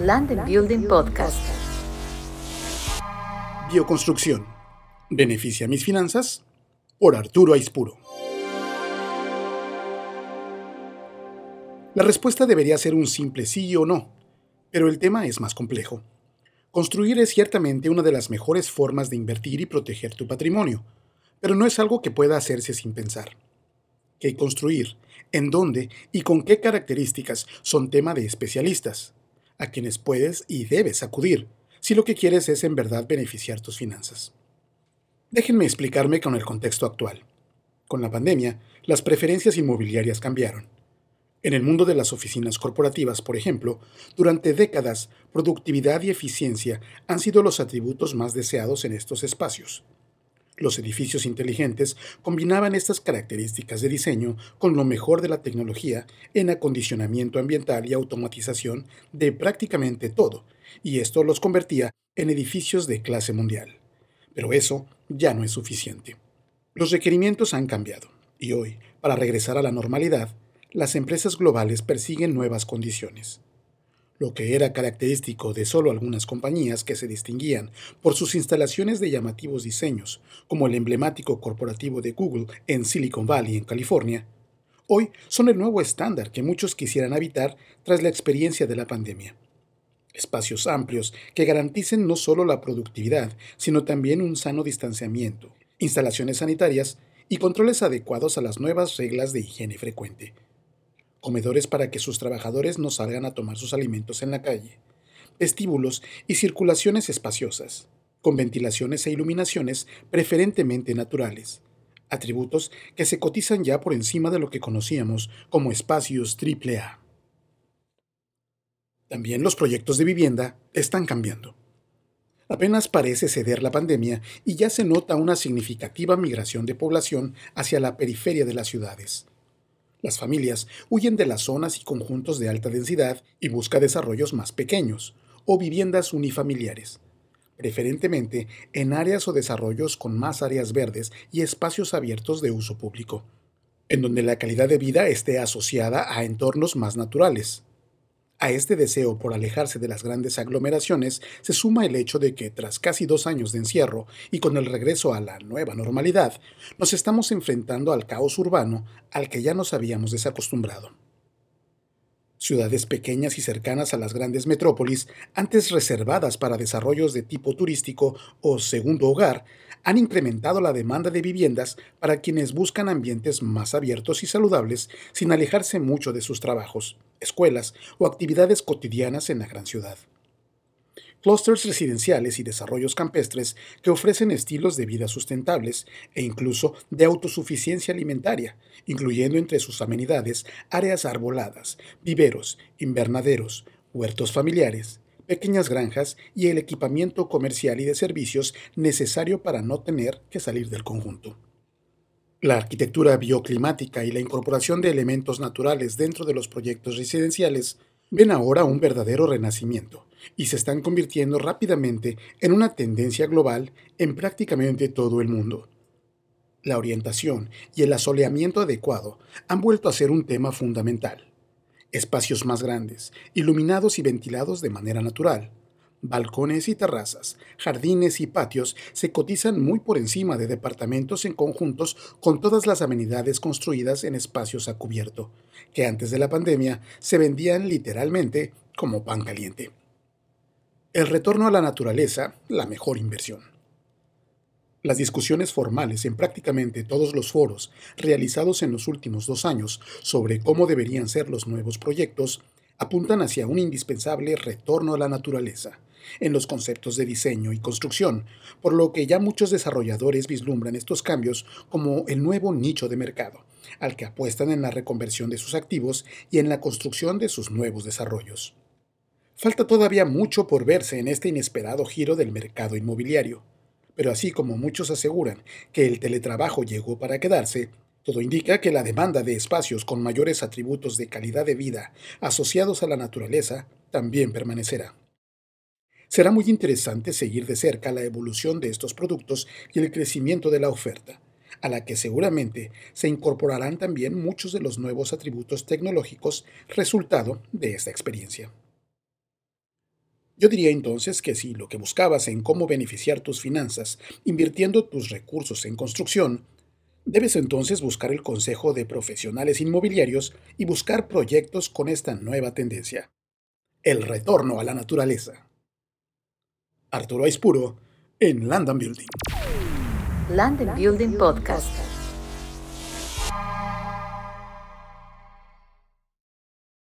Land and Building Podcast. Bioconstrucción. ¿Beneficia mis finanzas? Por Arturo Aispuro. La respuesta debería ser un simple sí o no, pero el tema es más complejo. Construir es ciertamente una de las mejores formas de invertir y proteger tu patrimonio, pero no es algo que pueda hacerse sin pensar. ¿Qué construir? ¿En dónde? ¿Y con qué características? Son tema de especialistas, a quienes puedes y debes acudir, si lo que quieres es en verdad beneficiar tus finanzas. Déjenme explicarme con el contexto actual. Con la pandemia, las preferencias inmobiliarias cambiaron. En el mundo de las oficinas corporativas, por ejemplo, durante décadas, productividad y eficiencia han sido los atributos más deseados en estos espacios. Los edificios inteligentes combinaban estas características de diseño con lo mejor de la tecnología en acondicionamiento ambiental y automatización de prácticamente todo, y esto los convertía en edificios de clase mundial. Pero eso ya no es suficiente. Los requerimientos han cambiado, y hoy, para regresar a la normalidad, las empresas globales persiguen nuevas condiciones. Lo que era característico de solo algunas compañías que se distinguían por sus instalaciones de llamativos diseños, como el emblemático corporativo de Google en Silicon Valley, en California, hoy son el nuevo estándar que muchos quisieran habitar tras la experiencia de la pandemia. Espacios amplios que garanticen no solo la productividad, sino también un sano distanciamiento, instalaciones sanitarias y controles adecuados a las nuevas reglas de higiene frecuente comedores para que sus trabajadores no salgan a tomar sus alimentos en la calle, vestíbulos y circulaciones espaciosas, con ventilaciones e iluminaciones preferentemente naturales, atributos que se cotizan ya por encima de lo que conocíamos como espacios AAA. También los proyectos de vivienda están cambiando. Apenas parece ceder la pandemia y ya se nota una significativa migración de población hacia la periferia de las ciudades las familias huyen de las zonas y conjuntos de alta densidad y busca desarrollos más pequeños o viviendas unifamiliares, preferentemente en áreas o desarrollos con más áreas verdes y espacios abiertos de uso público, en donde la calidad de vida esté asociada a entornos más naturales, a este deseo por alejarse de las grandes aglomeraciones se suma el hecho de que, tras casi dos años de encierro y con el regreso a la nueva normalidad, nos estamos enfrentando al caos urbano al que ya nos habíamos desacostumbrado. Ciudades pequeñas y cercanas a las grandes metrópolis, antes reservadas para desarrollos de tipo turístico o segundo hogar, han incrementado la demanda de viviendas para quienes buscan ambientes más abiertos y saludables sin alejarse mucho de sus trabajos, escuelas o actividades cotidianas en la gran ciudad. Clusters residenciales y desarrollos campestres que ofrecen estilos de vida sustentables e incluso de autosuficiencia alimentaria, incluyendo entre sus amenidades áreas arboladas, viveros, invernaderos, huertos familiares, pequeñas granjas y el equipamiento comercial y de servicios necesario para no tener que salir del conjunto. La arquitectura bioclimática y la incorporación de elementos naturales dentro de los proyectos residenciales ven ahora un verdadero renacimiento y se están convirtiendo rápidamente en una tendencia global en prácticamente todo el mundo. La orientación y el asoleamiento adecuado han vuelto a ser un tema fundamental espacios más grandes, iluminados y ventilados de manera natural. Balcones y terrazas, jardines y patios se cotizan muy por encima de departamentos en conjuntos con todas las amenidades construidas en espacios a cubierto, que antes de la pandemia se vendían literalmente como pan caliente. El retorno a la naturaleza, la mejor inversión. Las discusiones formales en prácticamente todos los foros realizados en los últimos dos años sobre cómo deberían ser los nuevos proyectos apuntan hacia un indispensable retorno a la naturaleza en los conceptos de diseño y construcción, por lo que ya muchos desarrolladores vislumbran estos cambios como el nuevo nicho de mercado, al que apuestan en la reconversión de sus activos y en la construcción de sus nuevos desarrollos. Falta todavía mucho por verse en este inesperado giro del mercado inmobiliario pero así como muchos aseguran que el teletrabajo llegó para quedarse, todo indica que la demanda de espacios con mayores atributos de calidad de vida asociados a la naturaleza también permanecerá. Será muy interesante seguir de cerca la evolución de estos productos y el crecimiento de la oferta, a la que seguramente se incorporarán también muchos de los nuevos atributos tecnológicos resultado de esta experiencia. Yo diría entonces que si lo que buscabas en cómo beneficiar tus finanzas invirtiendo tus recursos en construcción, debes entonces buscar el consejo de profesionales inmobiliarios y buscar proyectos con esta nueva tendencia. El retorno a la naturaleza. Arturo Aispuro en Land Building. Land Building Podcast.